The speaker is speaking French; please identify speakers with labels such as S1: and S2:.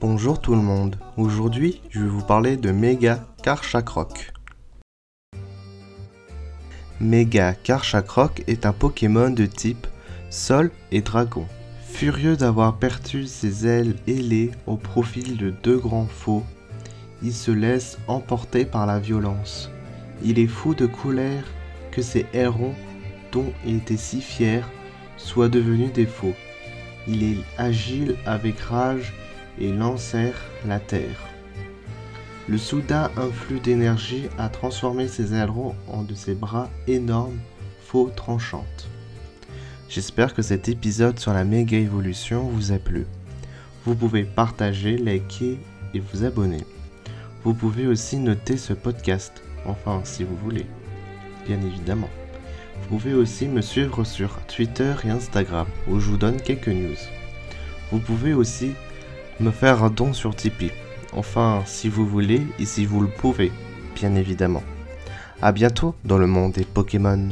S1: Bonjour tout le monde, aujourd'hui je vais vous parler de Mega Karchakrok. Mega Karchakrok est un Pokémon de type Sol et Dragon. Furieux d'avoir perdu ses ailes ailées au profil de deux grands faux, il se laisse emporter par la violence. Il est fou de colère que ses ailerons, dont il était si fier, soient devenus des faux. Il est agile avec rage et lancèrent la terre. Le soudain influx d'énergie a transformé ses ailerons en de ses bras énormes, faux tranchantes. J'espère que cet épisode sur la méga évolution vous a plu. Vous pouvez partager, liker et vous abonner. Vous pouvez aussi noter ce podcast, enfin si vous voulez, bien évidemment. Vous pouvez aussi me suivre sur Twitter et Instagram où je vous donne quelques news. Vous pouvez aussi me faire un don sur Tipeee. Enfin, si vous voulez et si vous le pouvez, bien évidemment. A bientôt dans le monde des Pokémon.